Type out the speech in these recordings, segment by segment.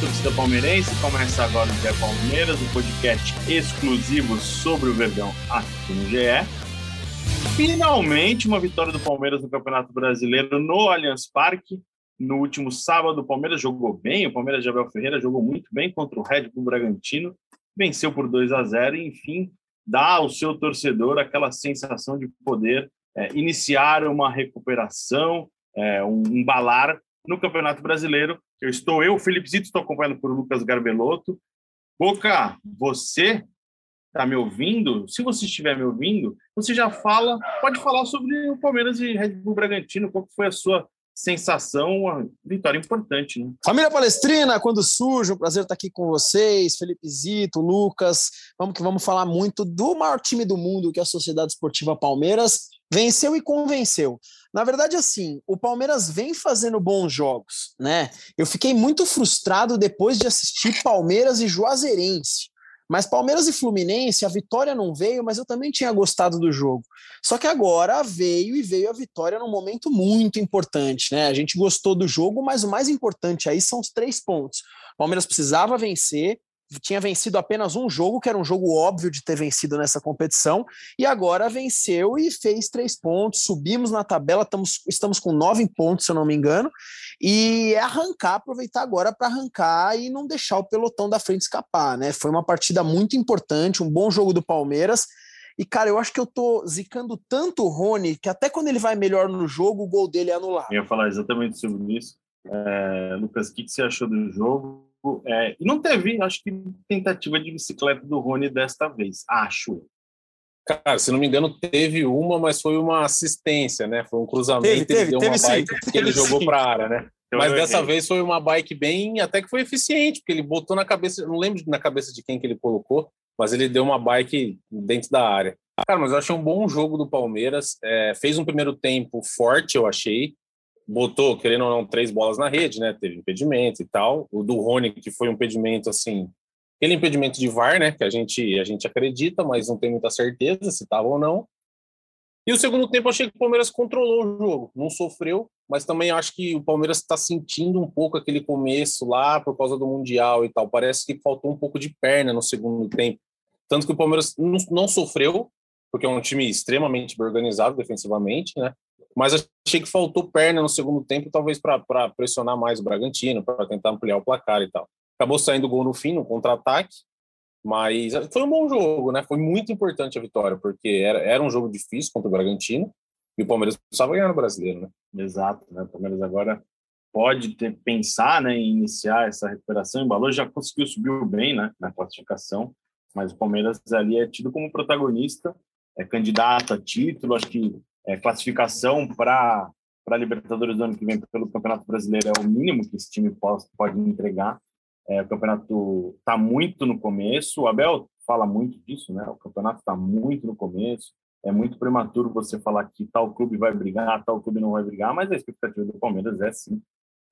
Torcida palmeirense. Começa agora o GE Palmeiras, um podcast exclusivo sobre o Verdão aqui no GE. Finalmente, uma vitória do Palmeiras no Campeonato Brasileiro no Allianz Parque. No último sábado, o Palmeiras jogou bem. O Palmeiras de Abel Ferreira jogou muito bem contra o Red Bull Bragantino. Venceu por 2 a 0 e, enfim, dá ao seu torcedor aquela sensação de poder é, iniciar uma recuperação, é, um, um balar no Campeonato Brasileiro. Eu estou eu, Felipe Zito, estou acompanhado por Lucas Garbelotto. Boca, você está me ouvindo? Se você estiver me ouvindo, você já fala, pode falar sobre o Palmeiras e Red Bull Bragantino, qual foi a sua sensação, uma vitória importante, né? Família Palestrina, quando surge, um prazer estar aqui com vocês, Felipe Zito, Lucas, vamos que vamos falar muito do maior time do mundo, que é a Sociedade Esportiva Palmeiras, venceu e convenceu. Na verdade, assim, o Palmeiras vem fazendo bons jogos, né? Eu fiquei muito frustrado depois de assistir Palmeiras e Juazeirense. Mas Palmeiras e Fluminense, a vitória não veio, mas eu também tinha gostado do jogo. Só que agora veio e veio a vitória num momento muito importante, né? A gente gostou do jogo, mas o mais importante aí são os três pontos. O Palmeiras precisava vencer, tinha vencido apenas um jogo, que era um jogo óbvio de ter vencido nessa competição, e agora venceu e fez três pontos. Subimos na tabela, estamos, estamos com nove pontos, se eu não me engano, e é arrancar, aproveitar agora para arrancar e não deixar o pelotão da frente escapar, né? Foi uma partida muito importante, um bom jogo do Palmeiras. E, cara, eu acho que eu tô zicando tanto o Rony que até quando ele vai melhor no jogo, o gol dele é anulado. Eu ia falar exatamente sobre isso. É, Lucas, o que, que você achou do jogo? É, e não teve, acho que, tentativa de bicicleta do Rony desta vez, acho. Cara, se não me engano, teve uma, mas foi uma assistência, né? Foi um cruzamento, Teve, teve, ele deu teve uma sim. bike que ele jogou para a área, né? Então, Mas eu dessa errei. vez foi uma bike bem, até que foi eficiente, porque ele botou na cabeça, não lembro na cabeça de quem que ele colocou, mas ele deu uma bike dentro da área. Cara, mas eu achei um bom jogo do Palmeiras. é, fez um primeiro tempo forte, eu achei. Botou, querendo ou não, três bolas na rede, né? Teve impedimento e tal. O do Rony, que foi um impedimento assim. Aquele impedimento de VAR, né? Que a gente, a gente acredita, mas não tem muita certeza se estava ou não. E o segundo tempo eu achei que o Palmeiras controlou o jogo, não sofreu, mas também acho que o Palmeiras está sentindo um pouco aquele começo lá por causa do Mundial e tal. Parece que faltou um pouco de perna no segundo tempo. Tanto que o Palmeiras não, não sofreu, porque é um time extremamente organizado defensivamente, né? Mas achei que faltou perna no segundo tempo, talvez para pressionar mais o Bragantino, para tentar ampliar o placar e tal. Acabou saindo gol no fim, no contra-ataque, mas foi um bom jogo, né? Foi muito importante a vitória, porque era, era um jogo difícil contra o Bragantino e o Palmeiras precisava ganhar no brasileiro, né? Exato, né? O Palmeiras agora pode ter, pensar né, em iniciar essa recuperação. O Balô já conseguiu subir bem né, na classificação, mas o Palmeiras ali é tido como protagonista, é candidato a título, acho que é, classificação para a Libertadores do ano que vem pelo Campeonato Brasileiro é o mínimo que esse time pode, pode entregar. É, o campeonato está muito no começo, o Abel fala muito disso, né? O campeonato está muito no começo, é muito prematuro você falar que tal clube vai brigar, tal clube não vai brigar, mas a expectativa do Palmeiras é sim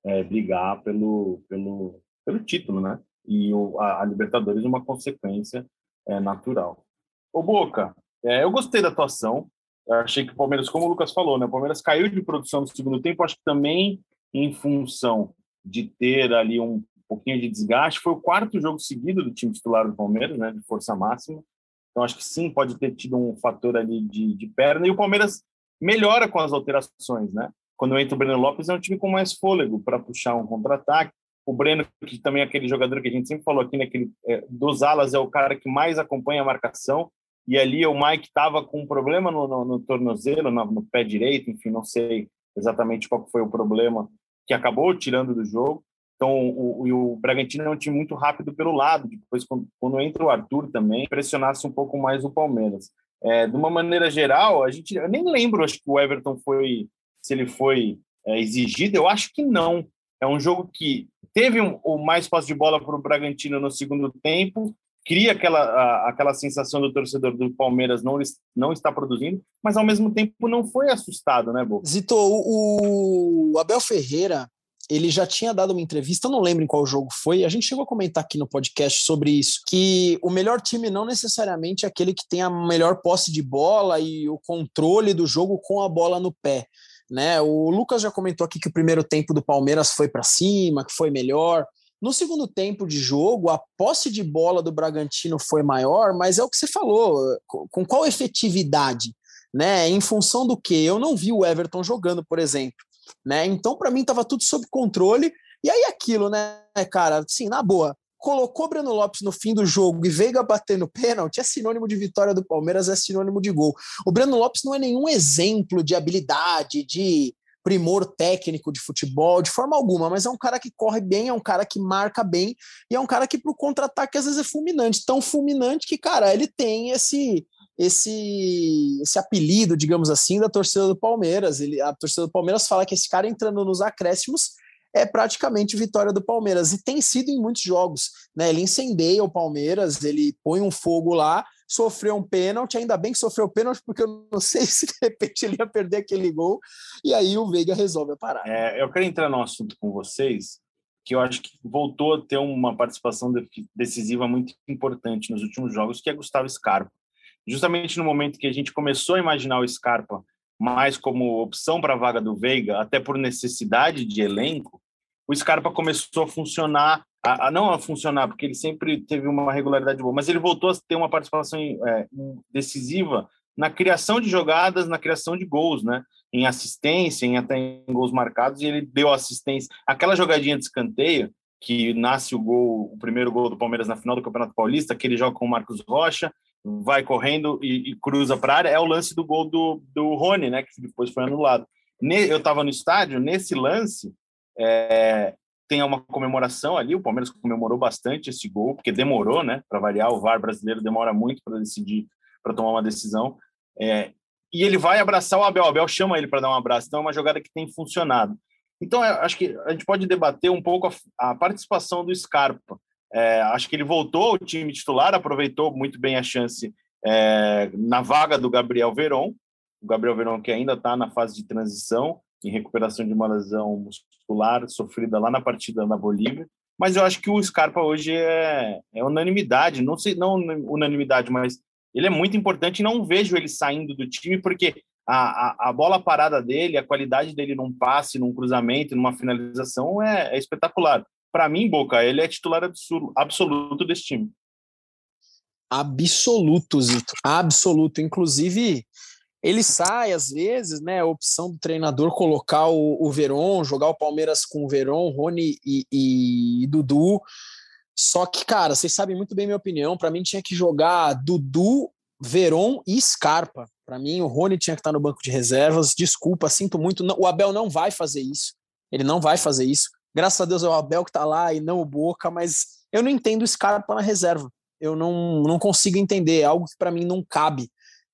é, brigar pelo, pelo, pelo título, né? E o, a, a Libertadores uma consequência é, natural. Ô Boca, é, eu gostei da atuação. Achei que o Palmeiras, como o Lucas falou, né? O Palmeiras caiu de produção no segundo tempo, acho que também em função de ter ali um pouquinho de desgaste. Foi o quarto jogo seguido do time titular do Palmeiras, né? De força máxima. Então acho que sim, pode ter tido um fator ali de, de perna. E o Palmeiras melhora com as alterações, né? Quando entra o Breno Lopes, é um time com mais fôlego para puxar um contra-ataque. O Breno, que também é aquele jogador que a gente sempre falou aqui, né, que ele, é, dos alas, é o cara que mais acompanha a marcação. E ali o Mike estava com um problema no, no, no tornozelo, no, no, pé direito, enfim, não sei exatamente qual foi o problema que acabou tirando do jogo. Então, o, o, o Bragantino é um time muito rápido pelo lado. Depois, quando, quando entra o Arthur também, pressionasse um pouco mais o Palmeiras. É, de uma maneira geral, a gente eu nem lembro, acho que o Everton foi, se ele foi é, exigido, eu acho que não. É um jogo que teve um, o mais posse de bola para o Bragantino no segundo tempo, cria aquela, a, aquela sensação do torcedor do Palmeiras não, não está produzindo, mas ao mesmo tempo não foi assustado, né, Boca? Zito, o, o Abel Ferreira, ele já tinha dado uma entrevista, não lembro em qual jogo foi, a gente chegou a comentar aqui no podcast sobre isso, que o melhor time não necessariamente é aquele que tem a melhor posse de bola e o controle do jogo com a bola no pé. Né? O Lucas já comentou aqui que o primeiro tempo do Palmeiras foi para cima, que foi melhor. No segundo tempo de jogo, a posse de bola do Bragantino foi maior, mas é o que você falou, com qual efetividade? Né? Em função do que? Eu não vi o Everton jogando, por exemplo né? Então, para mim, estava tudo sob controle. E aí, aquilo, né, cara, assim, na boa, colocou Breno Lopes no fim do jogo e Veiga batendo pênalti, é sinônimo de vitória do Palmeiras, é sinônimo de gol. O Breno Lopes não é nenhum exemplo de habilidade, de primor técnico de futebol, de forma alguma, mas é um cara que corre bem, é um cara que marca bem e é um cara que pro contra-ataque às vezes é fulminante, tão fulminante que, cara, ele tem esse esse, esse apelido, digamos assim, da torcida do Palmeiras. Ele, a torcida do Palmeiras fala que esse cara entrando nos acréscimos é praticamente vitória do Palmeiras e tem sido em muitos jogos, né? Ele incendeia o Palmeiras, ele põe um fogo lá, sofreu um pênalti, ainda bem que sofreu pênalti porque eu não sei se de repente ele ia perder aquele gol e aí o Veiga resolve a parada. É, eu quero entrar no assunto com vocês, que eu acho que voltou a ter uma participação decisiva muito importante nos últimos jogos, que é Gustavo Scarpa justamente no momento que a gente começou a imaginar o Scarpa mais como opção para a vaga do Veiga, até por necessidade de elenco, o Scarpa começou a funcionar, a, a não a funcionar, porque ele sempre teve uma regularidade boa, mas ele voltou a ter uma participação é, decisiva na criação de jogadas, na criação de gols, né? Em assistência, em até em gols marcados, e ele deu assistência. Aquela jogadinha de escanteio, que nasce o gol, o primeiro gol do Palmeiras na final do Campeonato Paulista, que ele joga com o Marcos Rocha, vai correndo e, e cruza para a área, é o lance do gol do, do Rony, né, que depois foi anulado. Ne, eu estava no estádio, nesse lance, é, tem uma comemoração ali, o Palmeiras comemorou bastante esse gol, porque demorou, né, para variar, o VAR brasileiro demora muito para decidir, para tomar uma decisão, é, e ele vai abraçar o Abel, o Abel chama ele para dar um abraço, então é uma jogada que tem funcionado. Então, acho que a gente pode debater um pouco a, a participação do Scarpa, é, acho que ele voltou ao time titular, aproveitou muito bem a chance é, na vaga do Gabriel Veron. O Gabriel Veron que ainda está na fase de transição, em recuperação de uma lesão muscular sofrida lá na partida na Bolívia. Mas eu acho que o Scarpa hoje é, é unanimidade, não sei, não unanimidade, mas ele é muito importante não vejo ele saindo do time porque a, a, a, bola parada dele, a qualidade dele num passe, num cruzamento, numa finalização é, é espetacular para mim, Boca, ele é titular absoluto desse time. Absoluto, Zito. Absoluto. Inclusive, ele sai às vezes, né? A opção do treinador colocar o, o jogar o Palmeiras com o Veron, Rony e, e, e Dudu. Só que, cara, vocês sabem muito bem minha opinião. Para mim, tinha que jogar Dudu, Veron e Scarpa. Para mim, o Rony tinha que estar no banco de reservas. Desculpa, sinto muito. Não, o Abel não vai fazer isso. Ele não vai fazer isso. Graças a Deus é o Abel que tá lá e não o Boca, mas eu não entendo o Scarpa na reserva. Eu não, não consigo entender, é algo que para mim não cabe.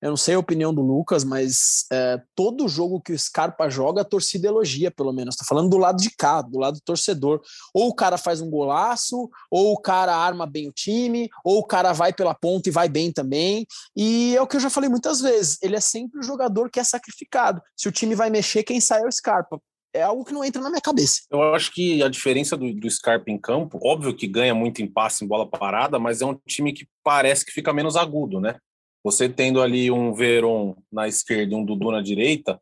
Eu não sei a opinião do Lucas, mas é, todo jogo que o Scarpa joga, a torcida elogia, pelo menos. Estou falando do lado de cá, do lado do torcedor. Ou o cara faz um golaço, ou o cara arma bem o time, ou o cara vai pela ponta e vai bem também. E é o que eu já falei muitas vezes: ele é sempre o jogador que é sacrificado. Se o time vai mexer, quem sai é o Scarpa é algo que não entra na minha cabeça. Eu acho que a diferença do, do Scarpa em campo, óbvio que ganha muito em passe em bola parada, mas é um time que parece que fica menos agudo, né? Você tendo ali um Veron na esquerda e um Dudu na direita,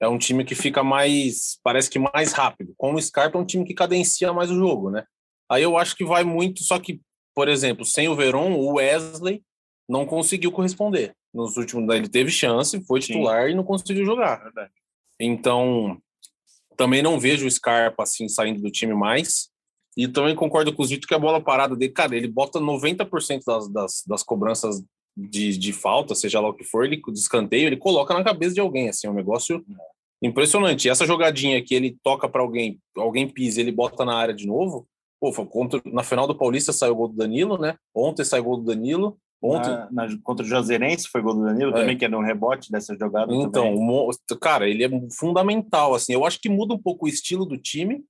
é um time que fica mais, parece que mais rápido. Com o Scarpa é um time que cadencia mais o jogo, né? Aí eu acho que vai muito, só que, por exemplo, sem o Veron, o Wesley não conseguiu corresponder. Nos últimos, ele teve chance, foi titular Sim. e não conseguiu jogar. Então, também não vejo o Scarpa assim saindo do time mais. E também concordo com o Zito que a bola parada dele, cara, ele bota 90% das, das, das cobranças de, de falta, seja lá o que for, ele de escanteio, ele coloca na cabeça de alguém, assim, é um negócio impressionante. E essa jogadinha que ele toca para alguém, alguém pisa, ele bota na área de novo. Pô, contra, na final do Paulista saiu o gol do Danilo, né? Ontem saiu o gol do Danilo. Ontem... Na, na, contra o Joserense foi gol do Danilo é. também, que é um rebote dessa jogada. Então, também. cara, ele é fundamental. assim. Eu acho que muda um pouco o estilo do time,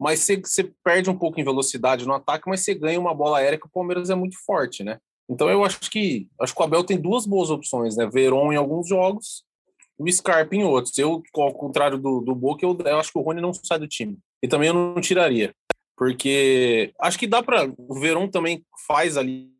mas você, você perde um pouco em velocidade no ataque, mas você ganha uma bola aérea que o Palmeiras é muito forte, né? Então eu acho que acho que o Abel tem duas boas opções, né? Veron em alguns jogos e o Scarpa em outros. Eu, ao contrário do, do Boca, eu, eu acho que o Rony não sai do time. E também eu não tiraria. Porque acho que dá para. O Veron também faz ali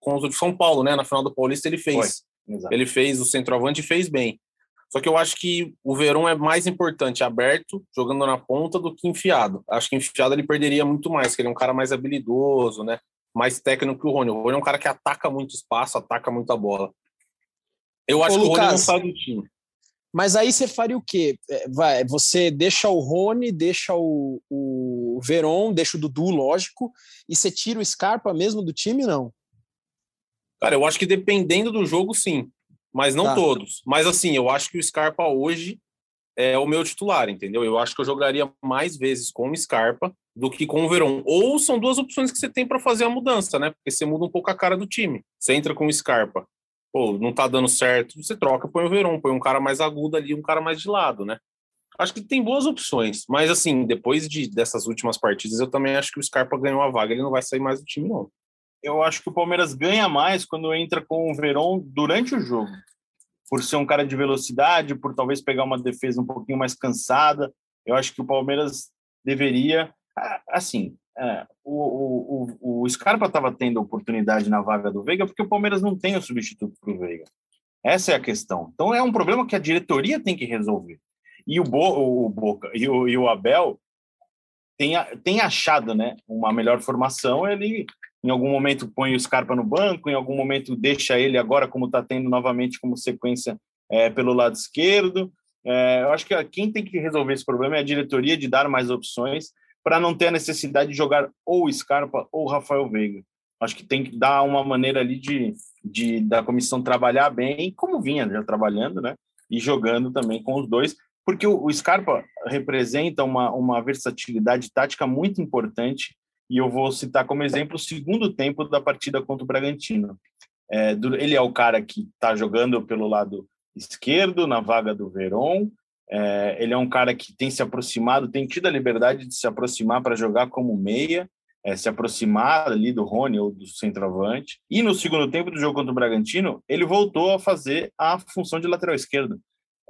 contra o São Paulo, né? Na final do Paulista ele fez. Ele fez o centroavante e fez bem. Só que eu acho que o Verón é mais importante aberto, jogando na ponta, do que enfiado. Acho que enfiado ele perderia muito mais, porque ele é um cara mais habilidoso, né? Mais técnico que o Rony. O Rony é um cara que ataca muito espaço, ataca muito a bola. Eu acho Ô, que o Rony não sai do time. Mas aí você faria o quê? É, vai, você deixa o Rony, deixa o, o Veron, deixa o Dudu, lógico, e você tira o Scarpa mesmo do time, não? Cara, eu acho que dependendo do jogo, sim. Mas não tá. todos. Mas assim, eu acho que o Scarpa hoje é o meu titular, entendeu? Eu acho que eu jogaria mais vezes com o Scarpa do que com o Verón. Ou são duas opções que você tem para fazer a mudança, né? Porque você muda um pouco a cara do time. Você entra com o Scarpa. Pô, não tá dando certo, você troca, põe o Verón, põe um cara mais agudo ali, um cara mais de lado, né? Acho que tem boas opções, mas assim, depois de, dessas últimas partidas, eu também acho que o Scarpa ganhou a vaga, ele não vai sair mais do time, não eu acho que o Palmeiras ganha mais quando entra com o Verón durante o jogo. Por ser um cara de velocidade, por talvez pegar uma defesa um pouquinho mais cansada. Eu acho que o Palmeiras deveria. Assim, é, o, o, o Scarpa estava tendo oportunidade na vaga do Veiga porque o Palmeiras não tem o substituto para o Veiga. Essa é a questão. Então é um problema que a diretoria tem que resolver. E o, Bo, o Boca e o, e o Abel tem, tem achado né, uma melhor formação. Ele em algum momento põe o Scarpa no banco, em algum momento deixa ele agora, como está tendo novamente como sequência é, pelo lado esquerdo. É, eu acho que quem tem que resolver esse problema é a diretoria de dar mais opções para não ter a necessidade de jogar ou Scarpa ou Rafael Veiga. Acho que tem que dar uma maneira ali de, de da comissão trabalhar bem, como vinha já trabalhando, né? E jogando também com os dois, porque o, o Scarpa representa uma, uma versatilidade tática muito importante e eu vou citar como exemplo o segundo tempo da partida contra o Bragantino. É, ele é o cara que está jogando pelo lado esquerdo, na vaga do Veron. É, ele é um cara que tem se aproximado, tem tido a liberdade de se aproximar para jogar como meia, é, se aproximar ali do Rony ou do centroavante. E no segundo tempo do jogo contra o Bragantino, ele voltou a fazer a função de lateral esquerdo.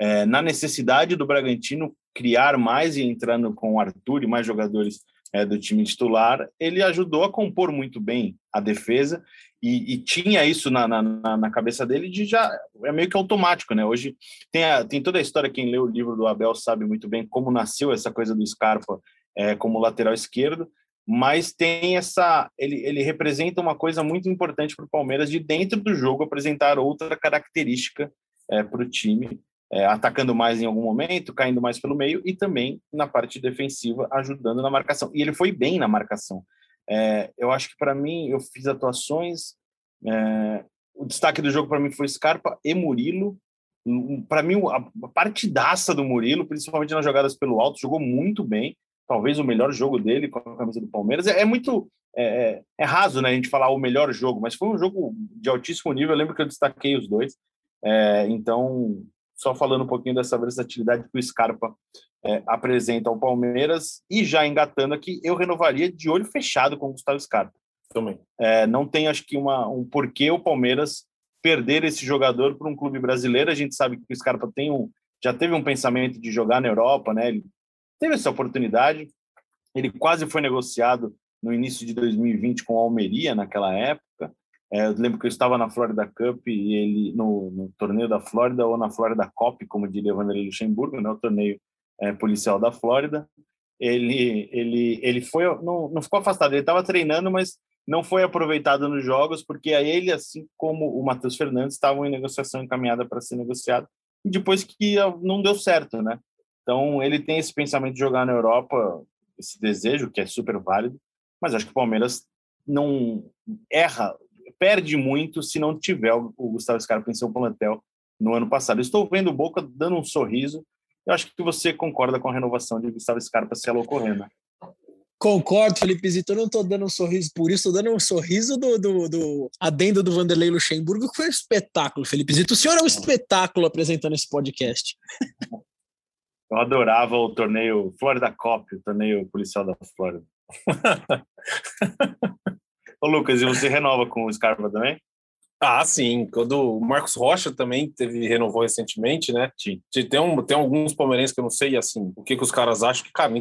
É, na necessidade do Bragantino criar mais e entrando com o Arthur e mais jogadores é, do time titular, ele ajudou a compor muito bem a defesa e, e tinha isso na, na, na, cabeça dele de já é meio que automático, né? Hoje tem, a, tem toda a história, quem leu o livro do Abel sabe muito bem como nasceu essa coisa do Scarpa é, como lateral esquerdo, mas tem essa ele, ele representa uma coisa muito importante para o Palmeiras de dentro do jogo apresentar outra característica é, para o time é, atacando mais em algum momento, caindo mais pelo meio e também na parte defensiva ajudando na marcação. E ele foi bem na marcação. É, eu acho que para mim eu fiz atuações. É, o destaque do jogo para mim foi Scarpa e Murilo. Para mim a partidaça do Murilo, principalmente nas jogadas pelo alto, jogou muito bem. Talvez o melhor jogo dele com a camisa do Palmeiras. É, é muito é, é, é, raso, né, a gente falar o melhor jogo, mas foi um jogo de altíssimo nível. Eu lembro que eu destaquei os dois. É, então, só falando um pouquinho dessa versatilidade que o Scarpa é, apresenta ao Palmeiras e já engatando aqui, eu renovaria de olho fechado com o Gustavo Scarpa. Também. É, não tem, acho que, uma, um porquê o Palmeiras perder esse jogador para um clube brasileiro. A gente sabe que o Scarpa tem um, já teve um pensamento de jogar na Europa, né? Ele teve essa oportunidade. Ele quase foi negociado no início de 2020 com a Almeria naquela época. É, eu lembro que eu estava na Florida Cup e ele no, no, torneio da Flórida ou na Florida Cop, como diria Vanderlei Luxemburgo, né, o torneio é, policial da Flórida. Ele ele ele foi não, não ficou afastado, ele estava treinando, mas não foi aproveitado nos jogos porque aí ele assim como o Matheus Fernandes estavam em negociação encaminhada para ser negociado e depois que não deu certo, né? Então ele tem esse pensamento de jogar na Europa, esse desejo que é super válido, mas acho que o Palmeiras não erra perde muito se não tiver o Gustavo Scarpa em seu plantel no ano passado. Estou vendo o Boca dando um sorriso. Eu acho que você concorda com a renovação de Gustavo Scarpa se ela ocorrer, né? Concordo, Felipe Zito. Eu não estou dando um sorriso por isso, estou dando um sorriso do, do, do, adendo do Vanderlei Luxemburgo, que foi um espetáculo, Felipe Zito. O senhor é um espetáculo apresentando esse podcast. Eu adorava o torneio Florida Cop, o torneio policial da Flórida. Ô, Lucas, e você renova com o Scarpa também? Ah, sim. Quando o Marcos Rocha também teve renovou recentemente, né? Sim. Tem, um, tem alguns palmeirenses que eu não sei assim o que, que os caras acham que, cara,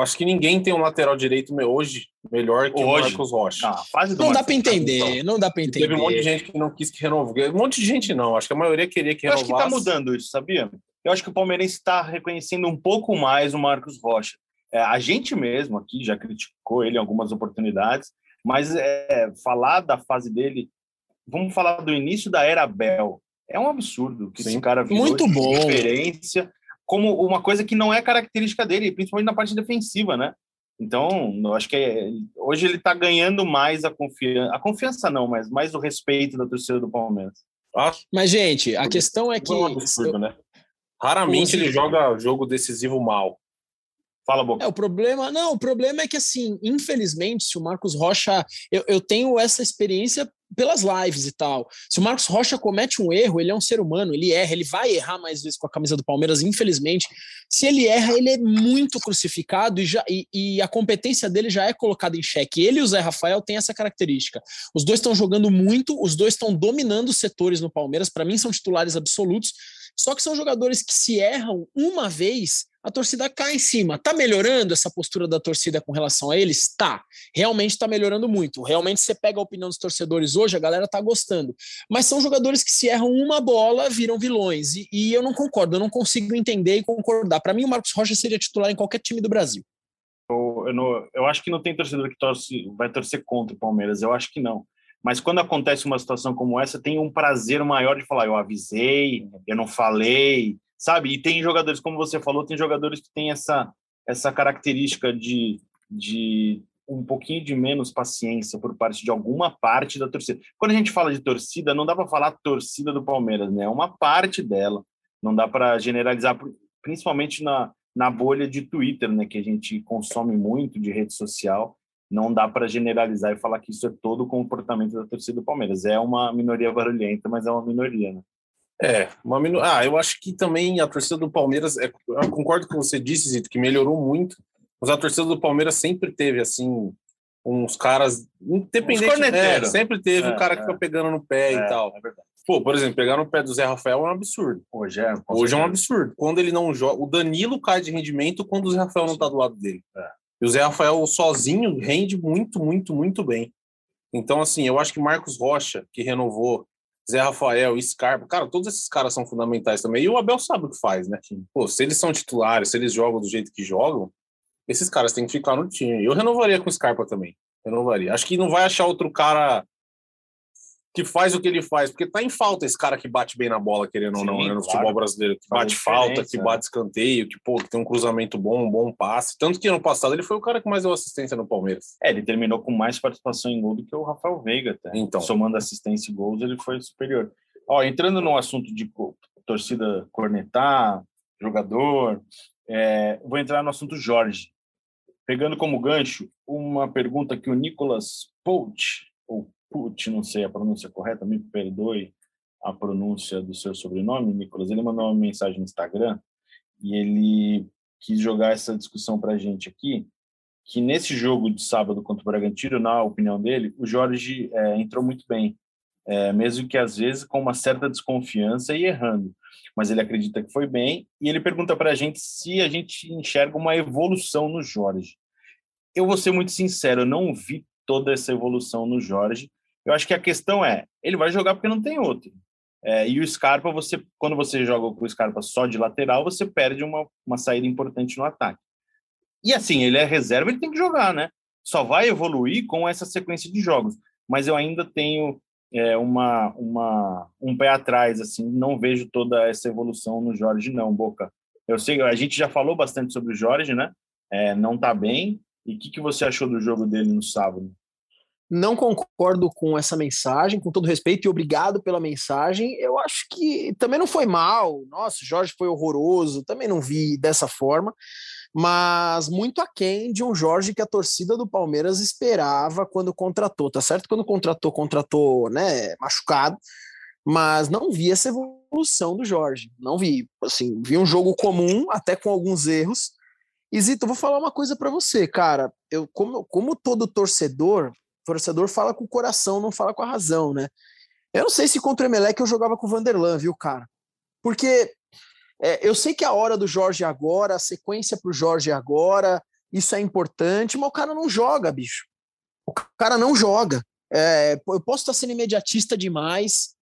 acho que ninguém tem um lateral direito hoje melhor que Hoje? o Marcos Rocha. Ah, a fase do Não dá Marcos- para entender, não dá para entender. Teve um monte de gente que não quis que renovasse. Um monte de gente não. Acho que a maioria queria que Eu acho renovasse. que está mudando isso, sabia? Eu acho que o Palmeirense está reconhecendo um pouco mais o Marcos Rocha. É, a gente mesmo aqui já criticou ele em algumas oportunidades, mas é, falar da fase dele, vamos falar do início da era Bel. É um absurdo que esse Sim. cara virou Muito bom. referência como uma coisa que não é característica dele, principalmente na parte defensiva, né? Então, eu acho que é- hoje ele está ganhando mais a confiança, a confiança não, mas mais o respeito da torcida do Palmeiras. Acho Mas, gente, a questão é que. é um absurdo, né? Raramente ele joga jogo decisivo mal. Fala, Boca. É, o problema. Não, o problema é que, assim, infelizmente, se o Marcos Rocha. Eu, eu tenho essa experiência pelas lives e tal. Se o Marcos Rocha comete um erro, ele é um ser humano, ele erra, ele vai errar mais vezes com a camisa do Palmeiras, infelizmente. Se ele erra, ele é muito crucificado e, já, e, e a competência dele já é colocada em xeque. Ele e o Zé Rafael têm essa característica. Os dois estão jogando muito, os dois estão dominando setores no Palmeiras, para mim são titulares absolutos. Só que são jogadores que se erram uma vez, a torcida cai em cima. Tá melhorando essa postura da torcida com relação a eles? Tá. Realmente tá melhorando muito. Realmente você pega a opinião dos torcedores hoje, a galera tá gostando. Mas são jogadores que se erram uma bola, viram vilões. E, e eu não concordo, eu não consigo entender e concordar. Para mim, o Marcos Rocha seria titular em qualquer time do Brasil. Eu, eu não- eu acho que não tem torcedor que torce, vai torcer contra o Palmeiras. Eu acho que não. Mas quando acontece uma situação como essa, tem um prazer maior de falar: eu avisei, eu não falei, sabe? E tem jogadores, como você falou, tem jogadores que têm essa, essa característica de, de um pouquinho de menos paciência por parte de alguma parte da torcida. Quando a gente fala de torcida, não dá para falar torcida do Palmeiras, né? É uma parte dela. Não dá para generalizar, principalmente na, na bolha de Twitter, né? Que a gente consome muito de rede social. Não dá para generalizar e falar que isso é todo o comportamento da torcida do Palmeiras. É uma minoria barulhenta, mas é uma minoria, né? É, uma minu... Ah, eu acho que também a torcida do Palmeiras, é... eu concordo com você disse, Zito, que melhorou muito, mas a torcida do Palmeiras sempre teve, assim, uns caras, independente, Uns corneteiros. é, sempre teve É, o cara é. que fica pegando no pé e tal. É verdade. Pô, por exemplo, pegar no pé do Zé Rafael é um absurdo. Hoje é. Hoje é um absurdo. Quando ele não joga, o Danilo cai de rendimento quando o Zé Rafael não tá do lado dele. É. E o Zé Rafael sozinho rende muito, muito, muito bem. Então, assim, eu acho que Marcos Rocha, que renovou, Zé Rafael, Scarpa, cara, todos esses caras são fundamentais também. E o Abel sabe o que faz, né? Pô, se eles são titulares, se eles jogam do jeito que jogam, esses caras têm que ficar no time. Eu renovaria com o Scarpa também. Renovaria. Acho que não vai achar outro cara que faz o que ele faz, porque tá em falta esse cara que bate bem na bola, querendo ou Sim, não, né, no claro. futebol brasileiro, que bate falta, que bate escanteio, que, pô, que tem um cruzamento bom, um bom passe. Tanto que ano passado ele foi o cara que mais deu assistência no Palmeiras. É, ele terminou com mais participação em gol do que o Rafael Veiga, até. Então. Somando assistência e gols, ele foi superior. Ó, entrando no assunto de torcida cornetar, jogador, é, vou entrar no assunto Jorge. Pegando como gancho uma pergunta que o Nicolas Pout, ou Put, não sei a pronúncia correta, me perdoe a pronúncia do seu sobrenome, Nicolas. Ele mandou uma mensagem no Instagram e ele quis jogar essa discussão para a gente aqui que nesse jogo de sábado contra o Bragantino, na opinião dele, o Jorge é, entrou muito bem, é, mesmo que às vezes com uma certa desconfiança e errando. Mas ele acredita que foi bem e ele pergunta para a gente se a gente enxerga uma evolução no Jorge. Eu vou ser muito sincero, eu não vi toda essa evolução no Jorge. Eu acho que a questão é, ele vai jogar porque não tem outro. É, e o Scarpa, você, quando você joga com o Scarpa só de lateral, você perde uma, uma saída importante no ataque. E assim, ele é reserva, ele tem que jogar, né? Só vai evoluir com essa sequência de jogos. Mas eu ainda tenho é, uma, uma, um pé atrás, assim, não vejo toda essa evolução no Jorge, não, Boca. Eu sei, a gente já falou bastante sobre o Jorge, né? É, não tá bem. E o que, que você achou do jogo dele no sábado? Não concordo com essa mensagem, com todo respeito, e obrigado pela mensagem. Eu acho que também não foi mal. Nossa, Jorge foi horroroso, também não vi dessa forma, mas muito aquém de um Jorge que a torcida do Palmeiras esperava quando contratou. Tá certo? Quando contratou, contratou né, machucado, mas não vi essa evolução evolução do Jorge. Não vi. Assim, vi um jogo comum, até com alguns erros. E Zito, vou falar uma coisa para você, cara. Eu, como, como todo torcedor, torcedor fala com o coração, não fala com a razão, né? Eu não sei se contra o Emelec eu jogava com o Vanderlan, viu, cara? Porque é, eu sei que a hora do Jorge é agora, a sequência pro Jorge é agora, isso é importante, mas o cara não joga, bicho. O cara não joga. É, eu posso estar sendo imediatista demais,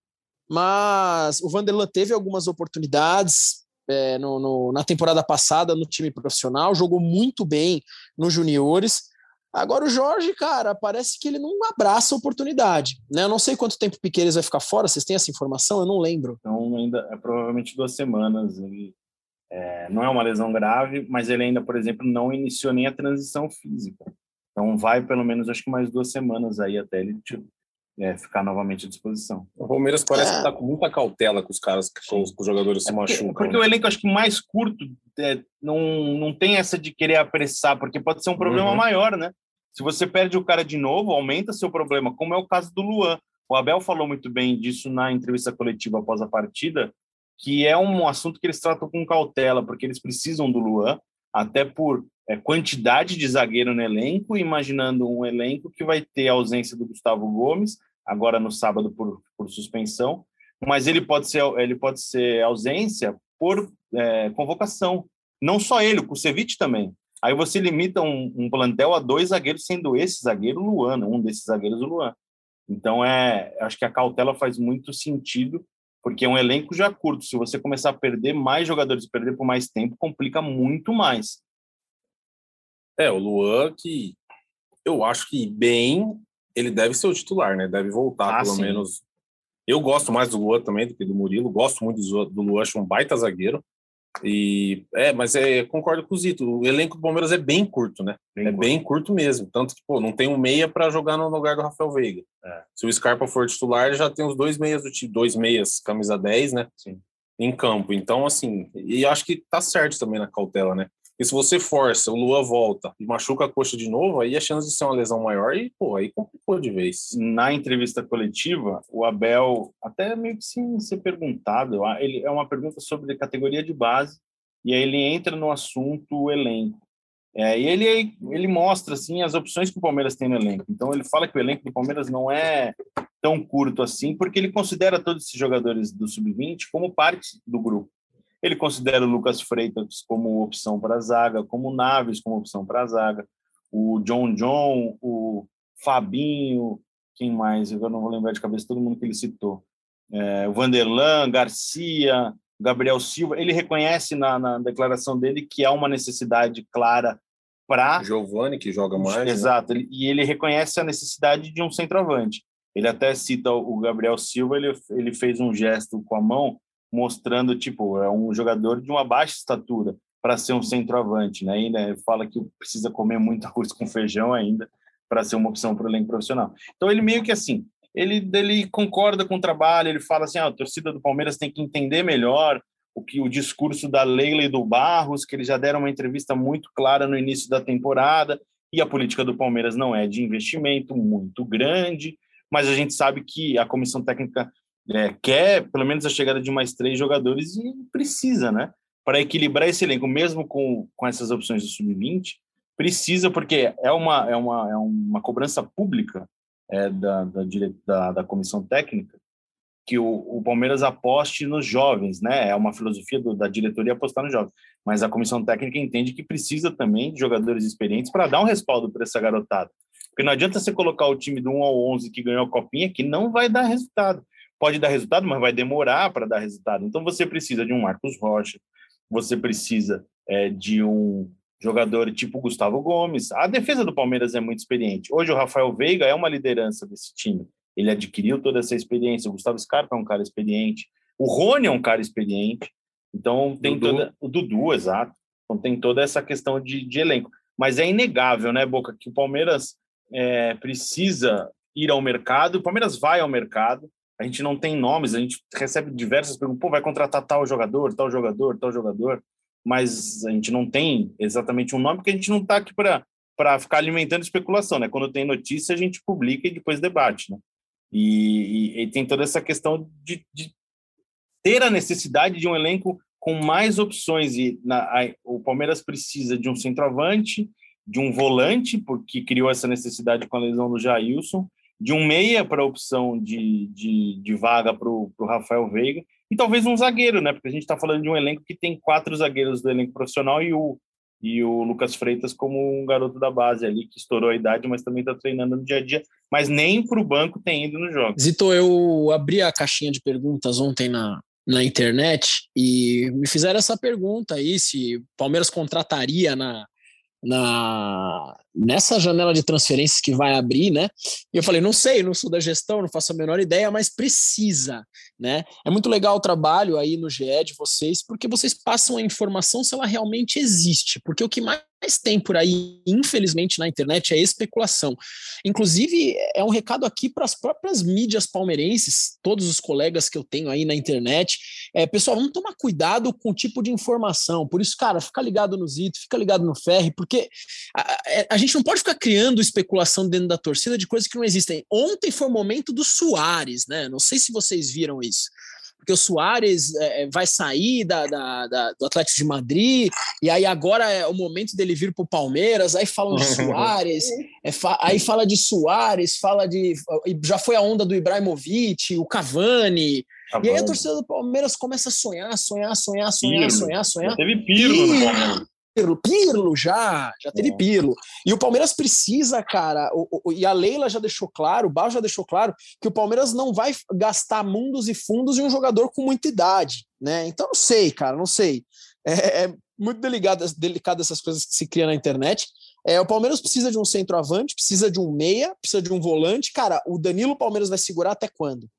mas o Vanderlan teve algumas oportunidades é, no, no, na temporada passada no time profissional, jogou muito bem nos juniores. Agora o Jorge, cara, parece que ele não abraça a oportunidade. Né? Eu não sei quanto tempo o Piqueires vai ficar fora, vocês têm essa informação? Eu não lembro. Então, ainda é provavelmente duas semanas. Ele, é, não é uma lesão grave, mas ele ainda, por exemplo, não iniciou nem a transição física. Então vai pelo menos acho que mais duas semanas aí até ele tipo, é, ficar novamente à disposição. O Palmeiras parece é. que está com muita cautela com os caras, com os, com os jogadores é se porque, machucam. Porque né? o elenco acho que mais curto é, não, não tem essa de querer apressar, porque pode ser um problema uhum. maior, né? Se você perde o cara de novo, aumenta seu problema, como é o caso do Luan. O Abel falou muito bem disso na entrevista coletiva após a partida, que é um assunto que eles tratam com cautela, porque eles precisam do Luan, até por é, quantidade de zagueiro no elenco, imaginando um elenco que vai ter a ausência do Gustavo Gomes, agora no sábado por, por suspensão, mas ele pode ser ele pode ser ausência por é, convocação. Não só ele, o Kusevich também. Aí você limita um, um, plantel a dois zagueiros, sendo esse zagueiro Luan, né? um desses zagueiros o Luan. Então é, acho que a cautela faz muito sentido, porque é um elenco já curto. Se você começar a perder mais jogadores, perder por mais tempo, complica muito mais. É, o Luan, que eu acho que bem, ele deve ser o titular, né? Deve voltar, ah, pelo sim. menos. Eu gosto mais do Luan também do que do Murilo. Gosto muito do Luan, acho um baita zagueiro. E é, mas é, concordo com o Zito. O elenco do Palmeiras é bem curto, né? Bem é curto. bem curto mesmo. Tanto que, pô, não tem um meia para jogar no lugar do Rafael Veiga. É. Se o Scarpa for titular, ele já tem os dois meias do time, dois meias, camisa 10, né? Sim. Em campo. Então, assim, e acho que tá certo também na cautela, né? E se você força, o Lua volta e machuca a coxa de novo, aí a chance de ser uma lesão maior e, pô, aí complicou de vez. Na entrevista coletiva, o Abel, até meio que sem ser perguntado, ele é uma pergunta sobre categoria de base, e aí ele entra no assunto elenco. É, e ele, ele mostra assim as opções que o Palmeiras tem no elenco. Então ele fala que o elenco do Palmeiras não é tão curto assim, porque ele considera todos esses jogadores do sub-20 como parte do grupo. Ele considera o Lucas Freitas como opção para a zaga, como o Naves como opção para a zaga, o John John, o Fabinho, quem mais? Eu não vou lembrar de cabeça todo mundo que ele citou. É, o Vanderlan, Garcia, Gabriel Silva. Ele reconhece na, na declaração dele que há uma necessidade clara para. Giovani, que joga mais. Né? Exato, né? e ele reconhece a necessidade de um centroavante. Ele até cita o Gabriel Silva, ele, ele fez um gesto com a mão mostrando, tipo, é um jogador de uma baixa estatura para ser um centroavante, né? Ainda fala que precisa comer muito arroz com feijão ainda para ser uma opção para o elenco profissional. Então ele meio que assim, ele, ele concorda com o trabalho, ele fala assim, ah, a torcida do Palmeiras tem que entender melhor o que o discurso da Leila e do Barros, que eles já deram uma entrevista muito clara no início da temporada, e a política do Palmeiras não é de investimento muito grande, mas a gente sabe que a comissão técnica é, quer pelo menos a chegada de mais três jogadores e precisa, né? Para equilibrar esse elenco, mesmo com, com essas opções do sub-20, precisa, porque é uma, é uma, é uma cobrança pública é, da, da, da, da, comissão técnica que o, o, Palmeiras aposte nos jovens, né? É uma filosofia do, da diretoria apostar nos jovens, mas a comissão técnica entende que precisa também de jogadores experientes para dar um respaldo para essa garotada. Porque não adianta você colocar o time do 1 ao 11 que ganhou a copinha, que não vai dar resultado pode dar resultado, mas vai demorar para dar resultado. Então você precisa de um Marcos Rocha, você precisa é, de um jogador tipo Gustavo Gomes. A defesa do Palmeiras é muito experiente. Hoje o Rafael Veiga é uma liderança desse time. Ele adquiriu toda essa experiência. O Gustavo Scarpa é um cara experiente. O Rony é um cara experiente. Então tem Dudu. toda o Dudu, exato. Então tem toda essa questão de, de elenco. Mas é inegável, né, Boca, que o Palmeiras é, precisa ir ao mercado. O Palmeiras vai ao mercado a gente não tem nomes, a gente recebe diversas perguntas, pô, vai contratar tal jogador, tal jogador, tal jogador, mas a gente não tem exatamente um nome, porque a gente não está aqui para ficar alimentando especulação, né? Quando tem notícia, a gente publica e depois debate, né? E, e, e tem toda essa questão de, de, ter a necessidade de um elenco com mais opções. E na, a, o Palmeiras precisa de um centroavante, de um volante, porque criou essa necessidade com a lesão do Jailson, de um meia para a opção de, de, de vaga para o Rafael Veiga, e talvez um zagueiro, né? Porque a gente está falando de um elenco que tem quatro zagueiros do elenco profissional e o, e o Lucas Freitas como um garoto da base ali, que estourou a idade, mas também está treinando no dia a dia, mas nem para o banco tem ido no jogo. Zito, eu abri a caixinha de perguntas ontem na, na internet e me fizeram essa pergunta aí, se Palmeiras contrataria na, na nessa janela de transferências que vai abrir, né? E eu falei, não sei, não sou da gestão, não faço a menor ideia, mas precisa, né? É muito legal o trabalho aí no GE de vocês, porque vocês passam a informação se ela realmente existe, porque o que mais tem por aí, infelizmente, na internet é especulação. Inclusive, é um recado aqui para as próprias mídias palmeirenses, todos os colegas que eu tenho aí na internet. É, pessoal, vamos tomar cuidado com o tipo de informação. Por isso, cara, fica ligado no Zito, fica ligado no Ferri, porque a, a gente não pode ficar criando especulação dentro da torcida de coisas que não existem. Ontem foi o momento do Soares, né? Não sei se vocês viram isso porque o Soares é, vai sair da, da, da, do Atlético de Madrid, e aí agora é o momento dele vir para o Palmeiras, aí falam de Soares, é, fa aí fala de Soares, fala de. Já foi a onda do Ibrahimovic, o Cavani. Tá e aí a torcida do Palmeiras começa a sonhar, sonhar, sonhar, sonhar, Pirlo. sonhar, sonhar. Já teve Pirlo, Pirlo. Pirlo, Pirlo já, já teve é. Pirlo. E o Palmeiras precisa, cara, o, o, e a Leila já deixou claro, o Bal já deixou claro, que o Palmeiras não vai gastar mundos e fundos em um jogador com muita idade, né? Então não sei, cara, não sei. É, é muito delicado, delicado essas coisas que se criam na internet. É, o Palmeiras precisa de um centroavante, precisa de um meia, precisa de um volante. Cara, o Danilo Palmeiras vai segurar até quando?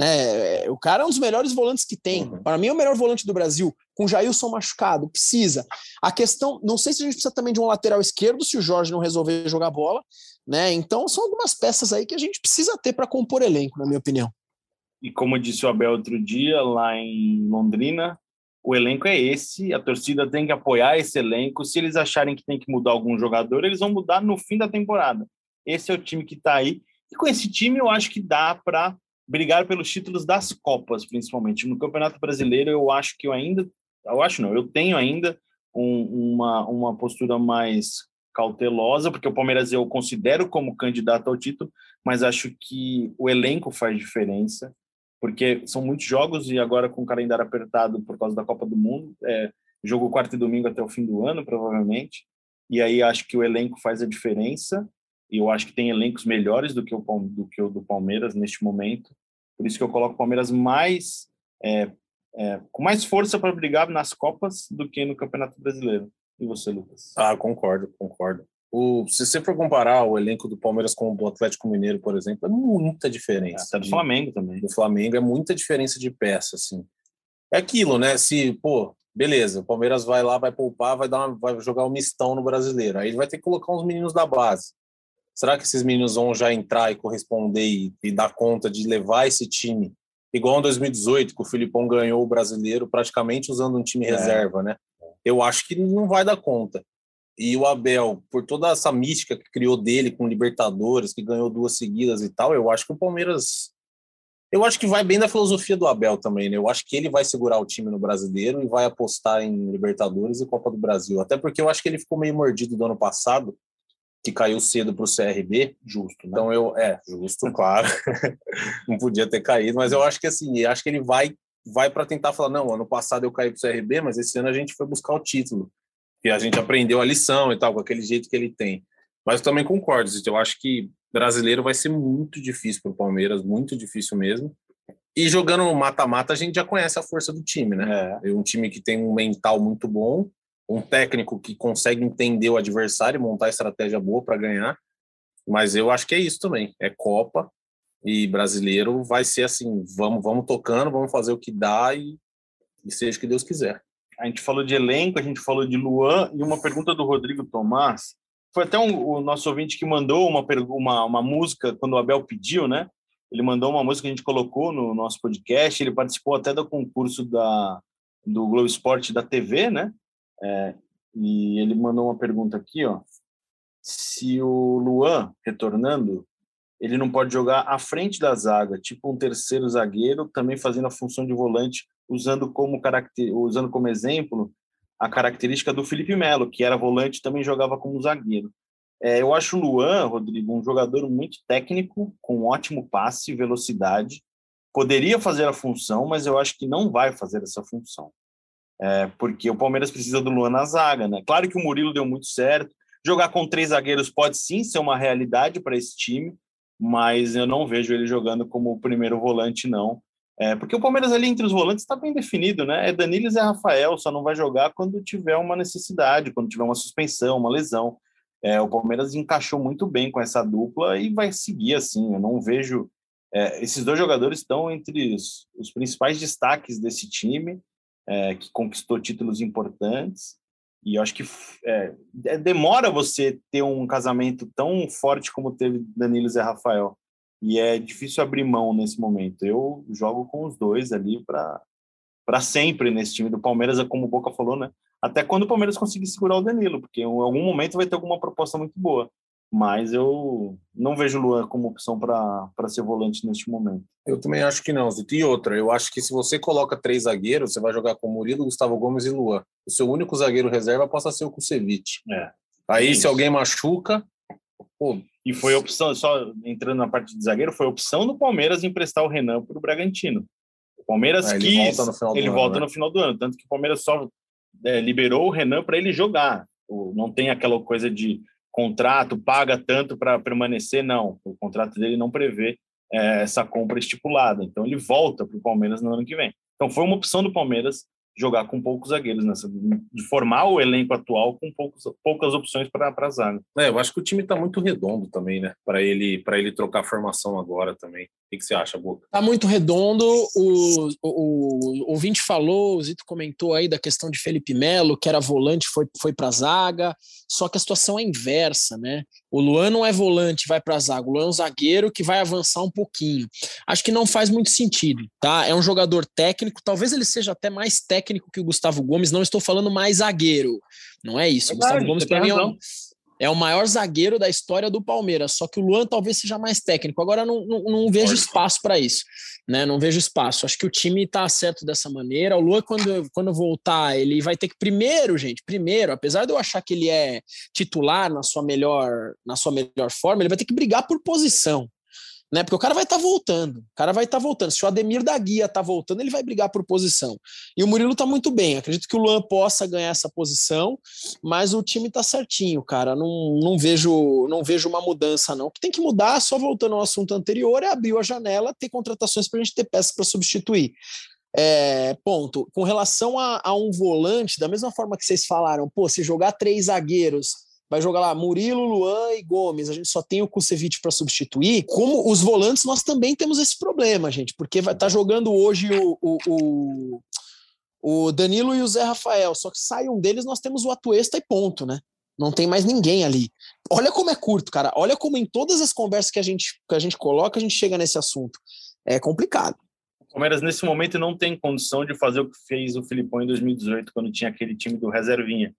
Né? O cara é um dos melhores volantes que tem. Uhum. Para mim, é o melhor volante do Brasil. Com o Jailson machucado, precisa. A questão, não sei se a gente precisa também de um lateral esquerdo, se o Jorge não resolver jogar bola. Né? Então, são algumas peças aí que a gente precisa ter para compor elenco, na minha opinião. E como disse o Abel outro dia, lá em Londrina, o elenco é esse, a torcida tem que apoiar esse elenco. Se eles acharem que tem que mudar algum jogador, eles vão mudar no fim da temporada. Esse é o time que está aí. E com esse time, eu acho que dá para brigar pelos títulos das Copas, principalmente. No Campeonato Brasileiro, eu acho que eu ainda, eu acho não, eu tenho ainda um, uma, uma postura mais cautelosa, porque o Palmeiras eu considero como candidato ao título, mas acho que o elenco faz diferença, porque são muitos jogos e agora com o calendário apertado por causa da Copa do Mundo, é, jogo quarto e domingo até o fim do ano, provavelmente, e aí acho que o elenco faz a diferença, e eu acho que tem elencos melhores do que o, do, que o do Palmeiras neste momento, por isso que eu coloco o Palmeiras mais é, é, com mais força para brigar nas Copas do que no Campeonato Brasileiro. E você, Lucas? Ah, concordo, concordo. O, se você for comparar o elenco do Palmeiras com o do Atlético Mineiro, por exemplo, é muita diferença. Até do Flamengo também. Do Flamengo é muita diferença de peça, assim. É aquilo, né? Se, pô, beleza, o Palmeiras vai lá, vai poupar, vai, dar uma, vai jogar um mistão no brasileiro. Aí ele vai ter que colocar uns meninos da base. Será que esses meninos vão já entrar e corresponder e, e dar conta de levar esse time? Igual em 2018, que o Filipão ganhou o brasileiro praticamente usando um time é. reserva, né? Eu acho que não vai dar conta. E o Abel, por toda essa mística que criou dele com Libertadores, que ganhou duas seguidas e tal, eu acho que o Palmeiras. Eu acho que vai bem da filosofia do Abel também, né? Eu acho que ele vai segurar o time no brasileiro e vai apostar em Libertadores e Copa do Brasil. Até porque eu acho que ele ficou meio mordido do ano passado que caiu cedo para o CRB, justo. Né? Então eu é justo, claro, não podia ter caído, mas eu acho que assim, acho que ele vai vai para tentar falar não, ano passado eu caí para o CRB, mas esse ano a gente foi buscar o título e a gente aprendeu a lição e tal com aquele jeito que ele tem. Mas eu também concordo, eu acho que brasileiro vai ser muito difícil para o Palmeiras, muito difícil mesmo. E jogando mata-mata a gente já conhece a força do time, né? É. Um time que tem um mental muito bom um técnico que consegue entender o adversário e montar estratégia boa para ganhar. Mas eu acho que é isso também. É Copa e brasileiro vai ser assim: vamos, vamos tocando, vamos fazer o que dá e, e seja o que Deus quiser. A gente falou de elenco, a gente falou de Luan e uma pergunta do Rodrigo Tomás. Foi até um, o nosso ouvinte que mandou uma, uma, uma música quando o Abel pediu, né? Ele mandou uma música que a gente colocou no nosso podcast. Ele participou até do concurso da, do Globo Esporte da TV, né? É, e ele mandou uma pergunta aqui, ó. Se o Luan retornando, ele não pode jogar à frente da zaga, tipo um terceiro zagueiro, também fazendo a função de volante usando como, usando como exemplo a característica do Felipe Melo, que era volante e também jogava como zagueiro. É, eu acho o Luan, Rodrigo, um jogador muito técnico, com ótimo passe velocidade. Poderia fazer a função, mas eu acho que não vai fazer essa função. É, porque o Palmeiras precisa do Luan na zaga, né? Claro que o Murilo deu muito certo. Jogar com três zagueiros pode sim ser uma realidade para esse time, mas eu não vejo ele jogando como o primeiro volante, não. É, porque o Palmeiras ali entre os volantes está bem definido, né? É Danilo e Rafael, só não vai jogar quando tiver uma necessidade, quando tiver uma suspensão, uma lesão. É, o Palmeiras encaixou muito bem com essa dupla e vai seguir assim. Eu não vejo. É, esses dois jogadores estão entre os, os principais destaques desse time, é, que conquistou títulos importantes. E eu acho que é, é, demora você ter um casamento tão forte como teve Danilo e Zé Rafael e é difícil abrir mão nesse momento. Eu jogo com os dois ali para sempre nesse time do Palmeiras, é como o Boca falou, né? Até quando o Palmeiras conseguir segurar o Danilo, porque em algum momento vai ter alguma proposta muito boa. Mas eu não vejo o Luan como opção para ser volante neste momento. Eu também acho que não, Zito. E outra, eu acho que se você coloca três zagueiros, você vai jogar com Murilo, Gustavo Gomes e Luan. O seu único zagueiro reserva passa a ser o Kusevich. É. Aí, se alguém machuca, pô, e foi opção, só entrando na parte de zagueiro, foi opção do Palmeiras emprestar o Renan para o Bragantino. O Palmeiras Ah, ele quis, volta no final do ele ano, volta né? no final do ano, tanto que o Palmeiras só é, liberou o Renan para ele jogar. O- Não tem aquela coisa de contrato, paga tanto para permanecer, não. O contrato dele não prevê é, essa compra estipulada. Então ele volta para o Palmeiras no ano que vem. Então foi uma opção do Palmeiras jogar com poucos zagueiros, nessa, de formar o elenco atual com poucos, poucas opções para a zaga. É, eu acho que o time tá muito redondo também, né? Para ele, para ele trocar formação agora também. O que, você acha, Boca? Tá muito redondo. O, o, o ouvinte falou, o Zito comentou aí da questão de Felipe Melo, que era volante, foi, foi para zaga. Só que a situação é inversa, né? O Luan não é volante, vai para zaga. O Luan é um zagueiro que vai avançar um pouquinho. Acho que não faz muito sentido, tá? É um jogador técnico, talvez ele seja até mais técnico que o Gustavo Gomes. Não estou falando mais zagueiro, não é isso. O Verdade, Gustavo Gomes para mim é um, é o maior zagueiro da história do Palmeiras. Só que o Luan talvez seja mais técnico. Agora não, não, não vejo espaço para isso, né? Não vejo espaço. Acho que o time está certo dessa maneira. O Luan, quando, quando voltar, ele vai ter que primeiro, gente, primeiro, apesar de eu achar que ele é titular na sua melhor, na sua melhor forma, ele vai ter que brigar por posição. Né? Porque o cara vai estar voltando. O cara vai estar voltando. Se o Ademir da Guia está voltando, ele vai brigar por posição. E o Murilo está muito bem. Acredito que o Luan possa ganhar essa posição, mas o time está certinho, cara. Não, não vejo não vejo uma mudança, não. O que tem que mudar, só voltando ao assunto anterior, é abrir a janela, ter contratações para a gente ter peças para substituir. É, ponto. Com relação a, a um volante, da mesma forma que vocês falaram, pô, se jogar três zagueiros, vai jogar lá Murilo, Luan e Gomes, a gente só tem o Kusevich para substituir. Como os volantes, nós também temos esse problema, gente, porque vai estar jogando hoje o, o, o, o Danilo e o Zé Rafael, só que sai um deles, nós temos o Atuesta e ponto, né? Não tem mais ninguém ali. Olha como é curto, cara. Olha como em todas as conversas que a gente, que a gente coloca, a gente chega nesse assunto. É complicado. O Palmeiras, nesse momento, não tem condição de fazer o que fez o Filipão em 2018, quando tinha aquele time do reservinha.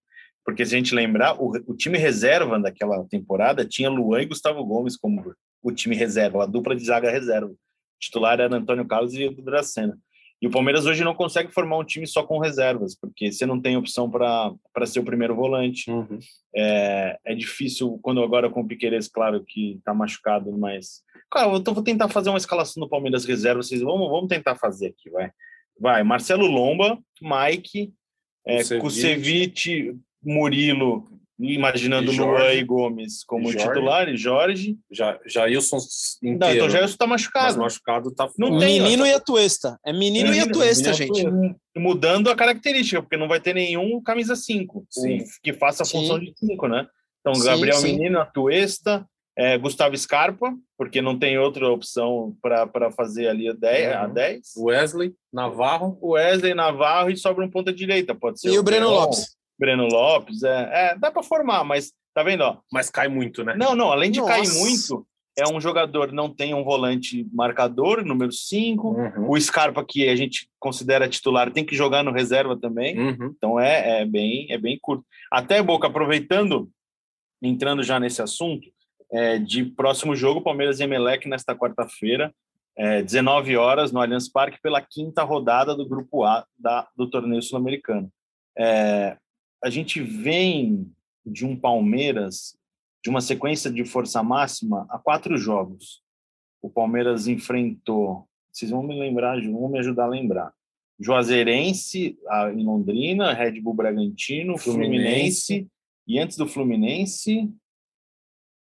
Porque, se a gente lembrar, o, o time reserva daquela temporada tinha Luan e Gustavo Gomes como o time reserva, a dupla de zaga reserva. O titular era Antônio Carlos e Edu Dracena. E o Palmeiras hoje não consegue formar um time só com reservas, porque você não tem opção para ser o primeiro volante. É, é difícil, quando agora com o Piqueires, claro que está machucado, mas. Cara, eu tô- vou tentar fazer uma escalação do Palmeiras reserva. Vocês vamos, vamos tentar fazer aqui, vai. Vai, Marcelo Lomba, Mike, é, Kusevich. Murilo, imaginando. Luan e Gomes como E Jorge. titular, e Jorge. Já, Jailson Não, inteiro. então já está mas machucado. machucado tá Não tem, menino e Atuesta. É menino, e Menino, Atuesta, e gente. Atuesta. Mudando a característica, porque não vai ter nenhum camisa 5 Sim. que faça a Sim. função de 5, né? Então, Sim, Gabriel sim. Menino, Atuesta, é, Gustavo Scarpa, porque não tem outra opção para fazer ali a 10, a Uhum. 10. Wesley, Navarro. O Wesley Navarro e sobra um ponta direita, pode ser. E o Breno Verón, Lopes. Breno Lopes, é, é, dá para formar, mas tá vendo, ó? Mas cai muito, né? Não, não, além de cair Nossa. muito, é um jogador não tem um volante marcador, número 5. Uhum. O Scarpa, que a gente considera titular, tem que jogar no reserva também. Uhum. Então é, é bem é bem curto. Até Boca aproveitando, entrando já nesse assunto, é, de próximo jogo Palmeiras e Emelec nesta quarta-feira. é, 19 horas no Allianz Parque pela quinta rodada do Grupo A da, do torneio sul-americano. É, a gente vem de um Palmeiras de uma sequência de força máxima a quatro jogos. O Palmeiras enfrentou, vocês vão me lembrar, vão me ajudar a lembrar. Juazeirense em Londrina, Red Bull Bragantino, Fluminense, Fluminense e antes do Fluminense,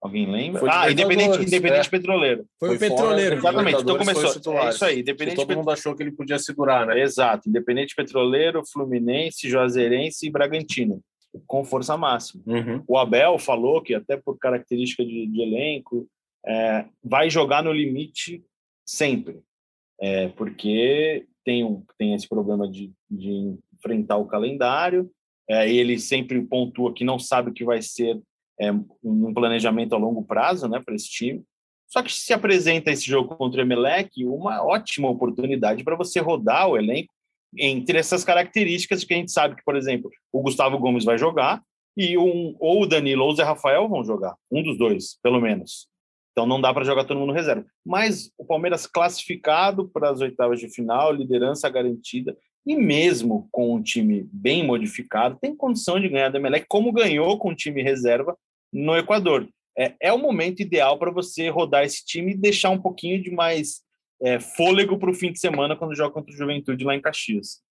Alguém lembra? Foi ah, Independente, Independente é. Petroleiro. Foi, Foi o Petroleiro. fora, Exatamente, então começou. É isso aí, Independente todo mundo achou que ele podia segurar, né? Exato, Independente Petroleiro, Fluminense, Juazeirense e Bragantino, com força máxima. Uhum. O Abel falou que, até por característica de, de elenco, é, vai jogar no limite sempre, é, porque tem, um, tem esse problema de, de enfrentar o calendário. É, ele sempre pontua que não sabe o que vai ser é, um planejamento a longo prazo né, para esse time. Só que se apresenta esse jogo contra o Emelec uma ótima oportunidade para você rodar o elenco entre essas características que a gente sabe que, por exemplo, o Gustavo Gomes vai jogar e um, ou o Danilo ou o Zé Rafael vão jogar, um dos dois, pelo menos. Então não dá para jogar todo mundo reserva. Mas o Palmeiras classificado para as oitavas de final, liderança garantida, e mesmo com um time bem modificado, tem condição de ganhar do Emelec, como ganhou com o time reserva no Equador. É, é o momento ideal para você rodar esse time e deixar um pouquinho de mais é, fôlego para o fim de semana quando joga contra o Juventude lá em Caxias.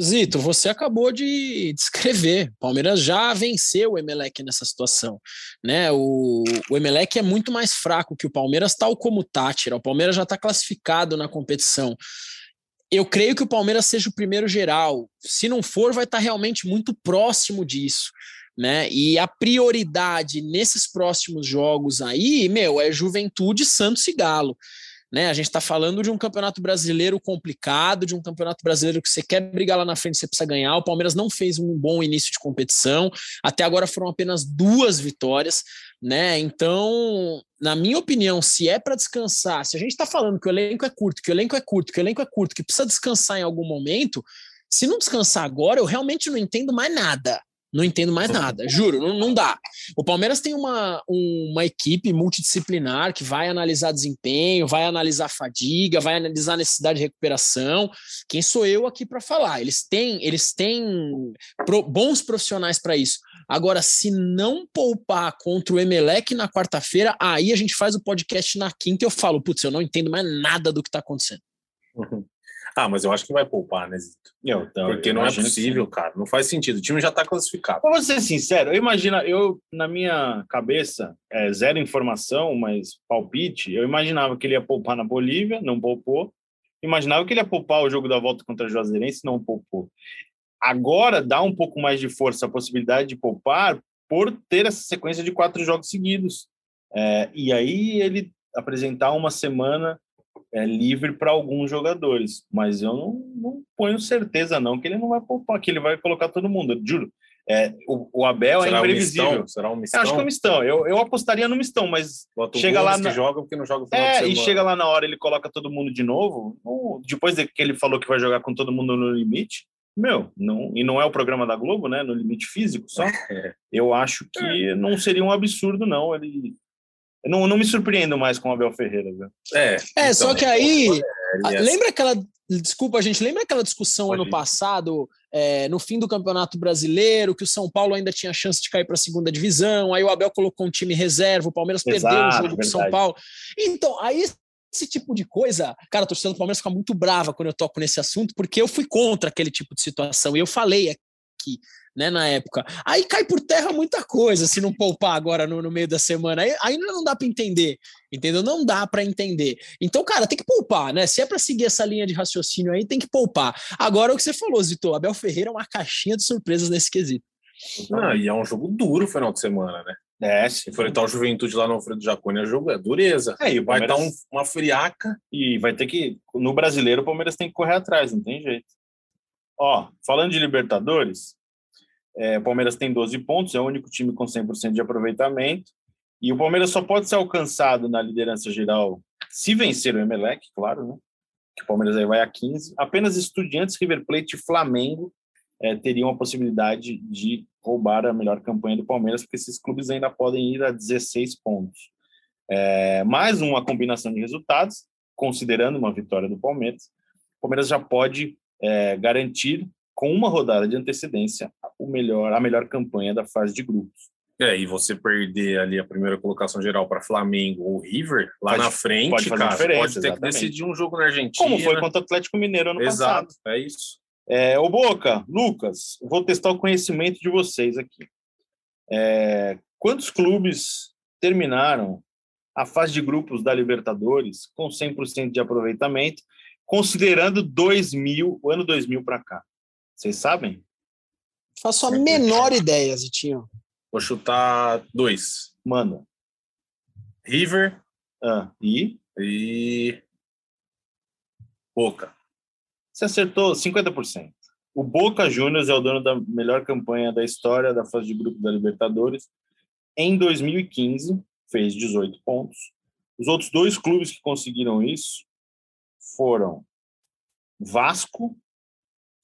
Zito, você acabou de descrever. Palmeiras já venceu o Emelec nessa situação. Né? O, o Emelec é muito mais fraco que o Palmeiras, tal como o Tátira. O Palmeiras já está classificado na competição. Eu creio que o Palmeiras seja o primeiro geral. Se não for, vai estar tá realmente muito próximo disso. Né? E a prioridade nesses próximos jogos aí, meu, é Juventude, Santos e Galo. Né? A gente está falando de um campeonato brasileiro complicado, de um campeonato brasileiro que você quer brigar lá na frente, você precisa ganhar. O Palmeiras não fez um bom início de competição, até agora foram apenas duas vitórias, né? Então, na minha opinião, se é para descansar, se a gente está falando que o elenco é curto, que o elenco é curto, que o elenco é curto, que precisa descansar em algum momento, se não descansar agora, eu realmente não entendo mais nada. Não entendo mais nada, juro, não, não dá. O Palmeiras tem uma, uma equipe multidisciplinar que vai analisar desempenho, vai analisar fadiga, vai analisar necessidade de recuperação. Quem sou eu aqui para falar? Eles têm, eles têm pro, bons profissionais para isso. Agora, se não poupar contra o Emelec na quarta-feira, aí a gente faz o podcast na quinta e eu falo, putz, eu não entendo mais nada do que está acontecendo. Uhum. Ah, mas eu acho que vai poupar, né, Zito? Eu, então, Porque eu não é possível, cara. Não faz sentido. O time já está classificado. Vou ser sincero, eu imagino, eu, na minha cabeça, é, zero informação, mas palpite, eu imaginava que ele ia poupar na Bolívia, não poupou. Imaginava que ele ia poupar o jogo da volta contra a Juazeirense, não poupou. Agora dá um pouco mais de força a possibilidade de poupar por ter essa sequência de quatro jogos seguidos. É, e aí ele apresentar uma semana é, livre para alguns jogadores, mas eu não, não ponho certeza não que ele não vai poupar, que ele vai colocar todo mundo, eu juro. É, o, o Abel Será é um imprevisível. mistão? Será um Eu mistão? acho que é um mistão. Eu, eu apostaria no mistão, mas Bota chega lá na- que joga porque não joga o final de é, e chega lá na hora ele coloca todo mundo de novo. não- depois de que ele falou que vai jogar com todo mundo no limite, meu, não, e não é o programa da Globo, né? No limite físico só. É. Eu acho que não seria um absurdo, não. Ele eu não, não me surpreendo mais com o Abel Ferreira, viu? É, É, então, só que aí. ele Ah, é- Lembra aquela. Desculpa, gente, lembra aquela discussão Pode ano ir. passado, é, no fim do Campeonato Brasileiro, que o São Paulo ainda tinha chance de cair para a segunda divisão, aí o Abel colocou um time reserva, o Palmeiras perdeu o Exato, jogo para São verdade. Paulo. Então, aí esse tipo de coisa, cara, a torcida do Palmeiras fica muito brava quando eu toco nesse assunto, porque eu fui contra aquele tipo de situação, e eu falei aqui, né, na época. Aí cai por terra muita coisa se não poupar agora no, no meio da semana. Aí, ainda não dá para entender, entendeu? Não dá para entender. Então, cara, tem que poupar, né? Se é para seguir essa linha de raciocínio aí, tem que poupar. Agora, o que você falou, Zito, Abel Ferreira é uma caixinha de surpresas nesse quesito. Não, e é um jogo duro o final de semana, né? É, sim. Enfrentar o Juventude lá no Alfredo Jaconi é jogo, é dureza. É, e Vai dar um, uma friaca. E vai ter que. No brasileiro, o Palmeiras tem que correr atrás, não tem jeito. Ó, falando de Libertadores, é, o Palmeiras tem 12 pontos, é o único time com 100% de aproveitamento. E o Palmeiras só pode ser alcançado na liderança geral se vencer o Emelec, claro, né? Que o Palmeiras aí vai a 15. Apenas Estudiantes, River Plate e Flamengo é, teriam a possibilidade de roubar a melhor campanha do Palmeiras, porque esses clubes ainda podem ir a 16 pontos. É, mais uma combinação de resultados considerando uma vitória do Palmeiras, o Palmeiras já pode é, garantir com uma rodada de antecedência o melhor, a melhor campanha da fase de grupos. É, e você perder ali a primeira colocação geral para Flamengo ou River, lá Pode- na frente, pode fazer cara, pode ter que exatamente. decidir um jogo na Argentina. Como foi contra o Atlético Mineiro ano Exato, passado. é isso. É, ô Boca, Lucas, vou testar o conhecimento de vocês aqui. É, quantos clubes terminaram a fase de grupos da Libertadores com 100% de aproveitamento, considerando 2000, o ano 2000 para cá? Vocês sabem? Faço a menor ideia, Zitinho. Vou chutar dois. Manda. River Ah, e e Boca. você acertou 50%. O Boca Juniors é o dono da melhor campanha da história da fase de grupo da Libertadores. Em 2015, fez 18 pontos. Os outros dois clubes que conseguiram isso foram Vasco,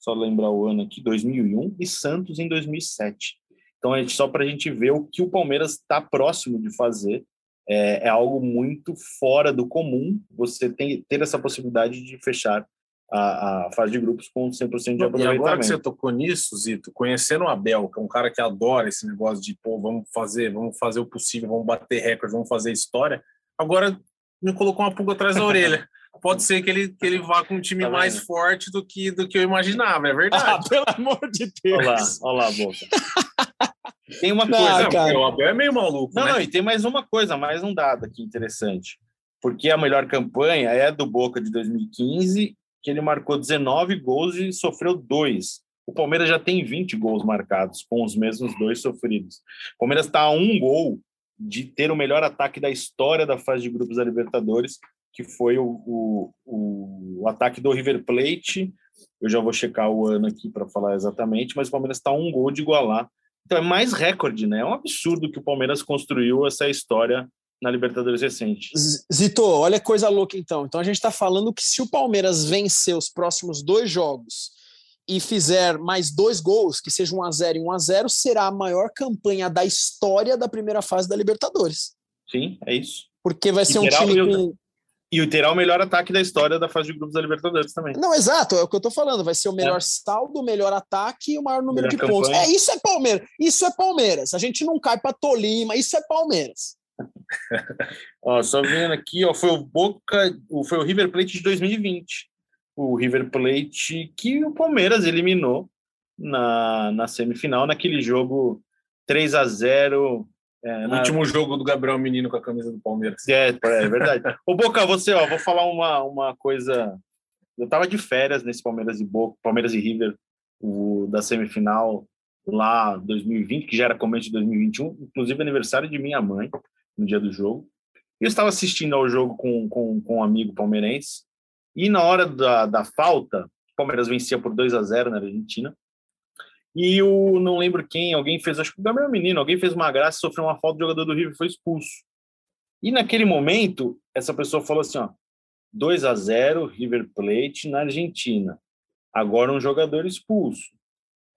só lembrar o ano aqui, 2001, e Santos em 2007. Então, a gente, só para a gente ver o que o Palmeiras está próximo de fazer, é, é algo muito fora do comum você tem, ter essa possibilidade de fechar a, a fase de grupos com 100% de E agora que aproveitamento. você tocou nisso, Zito, conhecendo o Abel, que é um cara que adora esse negócio de, pô, vamos fazer, vamos fazer o possível, vamos bater recorde, vamos fazer história, agora me colocou uma pulga atrás da orelha. Pode ser que ele, que ele vá com um time Tá mais forte do que, do que eu imaginava, é Ah, verdade. pelo amor de Olha lá, Deus. olha lá, Boca. Tem uma Não, coisa. Não, cara. porque o Abel é meio maluco, Não, né? não, e tem mais uma coisa, mais um dado aqui interessante. Porque a melhor campanha é do Boca de 2015, que ele marcou 19 gols e sofreu dois. O Palmeiras já tem 20 gols marcados, com os mesmos dois sofridos. O Palmeiras está a um gol de ter o melhor ataque da história da fase de grupos da Libertadores, que foi o, o, o, ataque do River Plate. Eu já vou checar o ano aqui para falar exatamente, mas o Palmeiras está um gol de igualar. Então é mais recorde, né? É um absurdo que o Palmeiras construiu essa história na Libertadores recente. Zito, olha que coisa louca então. Então a gente está falando que se o Palmeiras vencer os próximos dois jogos e fizer mais dois gols, que seja 1 a 0 e 1 a 0, será a maior campanha da história da primeira fase da Libertadores. Sim, é isso. Porque vai ser um time com. E terá o melhor ataque da história da fase de grupos da Libertadores também. Não, exato, é o que eu tô falando. Vai ser o melhor saldo, o melhor ataque e o maior número Melhor de pontos. campanha. É, isso é Palmeiras. Isso é Palmeiras. A gente não cai para Tolima, isso é Palmeiras. Ó, só vendo aqui, ó, foi o Boca, o- foi o River Plate de 2020. O River Plate que o Palmeiras eliminou na, na semifinal, naquele jogo 3 a 0 é, No na- último jogo do Gabriel Menino com a camisa do Palmeiras. É, é verdade. Ô, Boca, você, ó, vou falar uma, uma coisa. Eu tava de férias nesse Palmeiras e Boca, Palmeiras e River, o, da semifinal lá 2020, que já era começo de 2021, inclusive aniversário de minha mãe, no dia do jogo. E eu estava assistindo ao jogo com, com, com um amigo palmeirense, e na hora da, da falta, o Palmeiras vencia por 2 a 0 na Argentina. E o não lembro quem, alguém fez, acho que o Gabriel Menino, alguém fez uma graça, sofreu uma falta, o jogador do River foi expulso. E naquele momento, essa pessoa falou assim, ó, 2 a 0 River Plate na Argentina. Agora um jogador expulso.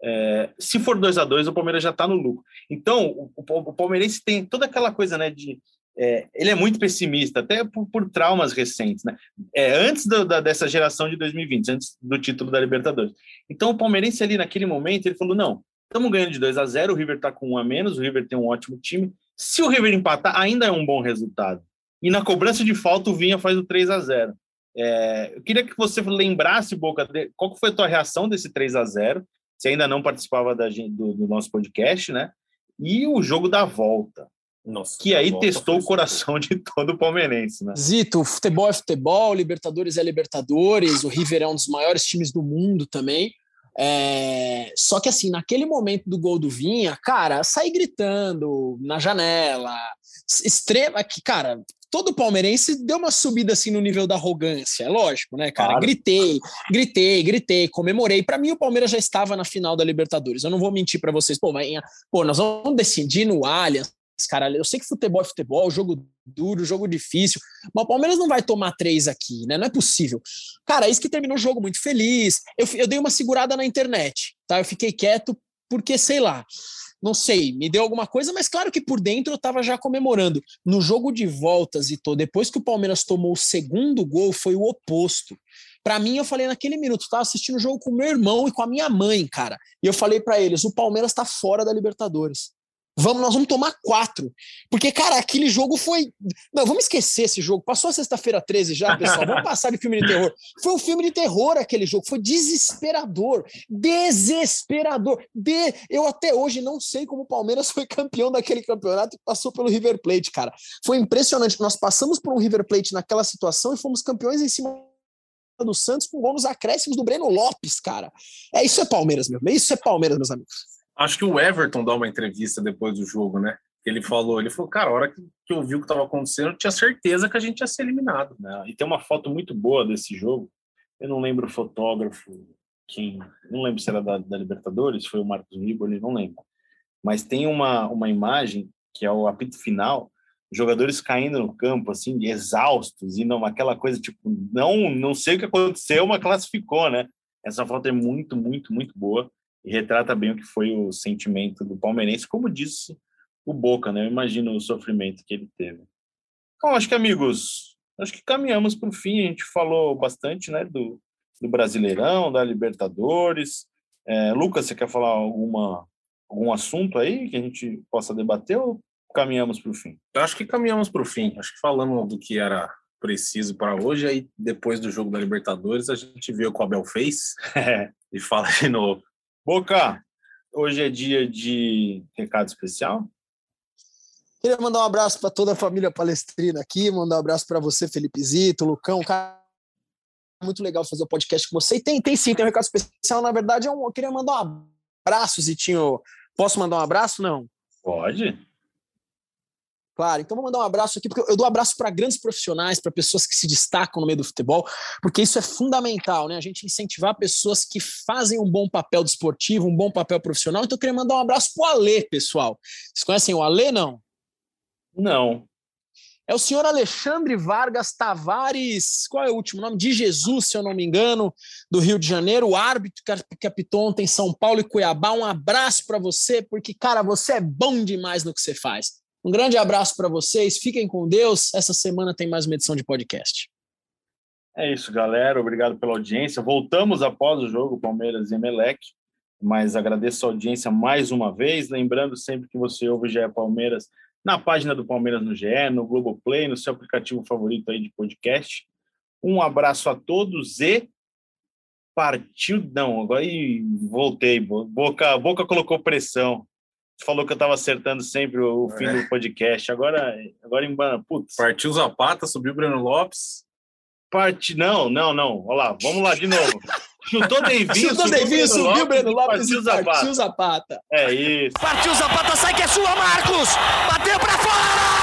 É, se for 2 a 2 o Palmeiras já está no lucro. Então, o, o, o palmeirense tem toda aquela coisa, né, de é, ele é muito pessimista, até por, por traumas recentes, né? É, antes do, da, dessa geração de 2020, antes do título da Libertadores. Então, o palmeirense ali naquele momento, ele falou: não, estamos ganhando de 2 a 0 o River está com um a menos, o River tem um ótimo time. Se o River empatar, ainda é um bom resultado. E na cobrança de falta, o Vinha faz o 3 a 0 é, Eu queria que você lembrasse, Boca, qual que foi a tua reação desse 3 a 0 Você ainda não participava da, do, do nosso podcast, né? E o jogo da volta, Nossa, que aí testou o coração de todo palmeirense, né? Zito, futebol é futebol, Libertadores é Libertadores, o River é um dos maiores times do mundo também. É, Só que assim, naquele momento do gol do Vinha, cara, sair gritando na janela, extrema, que cara, todo palmeirense deu uma subida assim no nível da arrogância, é lógico, né, cara? Claro. Gritei, gritei, gritei, comemorei. Para mim o Palmeiras já estava na final da Libertadores. Eu não vou mentir para vocês, pô, vai, pô, nós vamos decidir no Allianz, cara. Eu sei que futebol é futebol, jogo duro, jogo difícil, mas o Palmeiras não vai tomar três aqui, né? Não é possível. Cara, é isso que terminou o jogo muito feliz. Eu, eu dei uma segurada na internet, tá? Eu fiquei quieto porque, sei lá, não sei, me deu alguma coisa, mas claro que por dentro eu estava já comemorando. No jogo de voltas e depois que o Palmeiras tomou o segundo gol, foi o oposto. Para mim, eu falei naquele minuto, estava assistindo o jogo com meu irmão e com a minha mãe, cara. E eu falei para eles: o Palmeiras está fora da Libertadores. Vamos, nós vamos tomar quatro. Porque, cara, aquele jogo foi. Não, vamos esquecer esse jogo. Passou a sexta-feira 13 já, pessoal. Vamos passar de filme de terror. Foi um filme de terror aquele jogo. Foi desesperador. Desesperador. De... Eu até hoje não sei como o Palmeiras foi campeão daquele campeonato e passou pelo River Plate, cara. Foi impressionante. Nós passamos por um River Plate naquela situação e fomos campeões em cima do Santos com nos acréscimos do Breno Lopes, cara. É isso é Palmeiras, meu. Isso é Palmeiras, meus amigos. Acho que o Everton dá uma entrevista depois do jogo, né? Ele falou, ele falou, cara, a hora que, que eu vi o que estava acontecendo, eu tinha certeza que a gente ia ser eliminado. Né? E tem uma foto muito boa desse jogo. Eu não lembro o fotógrafo, quem, não lembro se era da, da Libertadores, foi o Marcos Riboli, não lembro. Mas tem uma, uma imagem que é o apito final, jogadores caindo no campo, assim, exaustos, e não aquela coisa tipo, não, não sei o que aconteceu, mas classificou, né? Essa foto é muito, muito, muito boa e retrata bem o que foi o sentimento do palmeirense, como disse o Boca, né? Eu imagino o sofrimento que ele teve. Então, acho que, amigos, acho que caminhamos para o fim. A gente falou bastante, né, do, do Brasileirão, da Libertadores. É, Lucas, você quer falar alguma, algum assunto aí que a gente possa debater ou caminhamos para o fim? Eu acho que caminhamos para o fim. Acho que falamos do que era preciso para hoje, aí depois do jogo da Libertadores a gente vê o que o Abel fez e fala de novo. Boca, hoje é dia de recado especial. Queria mandar um abraço para toda a família palestrina aqui, mandar um abraço para você, Felipe Zito, Lucão, cara. Muito legal fazer o podcast com você. E tem, tem sim, tem um recado especial. Na verdade, eu queria mandar um abraço, Zitinho. Posso mandar um abraço? Não? Pode. Claro, então vou mandar um abraço aqui, porque eu dou um abraço para grandes profissionais, para pessoas que se destacam no meio do futebol, porque isso é fundamental, né? A gente incentivar pessoas que fazem um bom papel desportivo, um bom papel profissional. Então eu queria mandar um abraço para o Alê, pessoal. Vocês conhecem o Alê, não? Não. É o senhor Alexandre Vargas Tavares, qual é o último nome? De Jesus, se eu não me engano, do Rio de Janeiro, o árbitro que apitou ontem São Paulo e Cuiabá. Um abraço para você, porque, cara, você é bom demais no que você faz. Um grande abraço para vocês, fiquem com Deus. Essa semana tem mais uma edição de podcast. É isso, galera. Obrigado pela audiência. Voltamos após o jogo Palmeiras e Emelec, mas agradeço a audiência mais uma vez. Lembrando sempre que você ouve o GE Palmeiras na página do Palmeiras no GE, no Globoplay, no seu aplicativo favorito aí de podcast. Um abraço a todos e partiu. Não, agora voltei. Boca, Boca colocou pressão falou que eu estava acertando sempre o fim é. do podcast. Agora, agora em putz. Partiu Zapata, subiu o Breno Lopes. Parte não, não, não. Olha lá, vamos lá de novo. Chutou Deivinho, Chutou Deivinho, subiu o Breno Lopes partiu Zapata. Partiu Zapata. É isso. Partiu Zapata, sai que é sua, Marcos! Bateu para fora!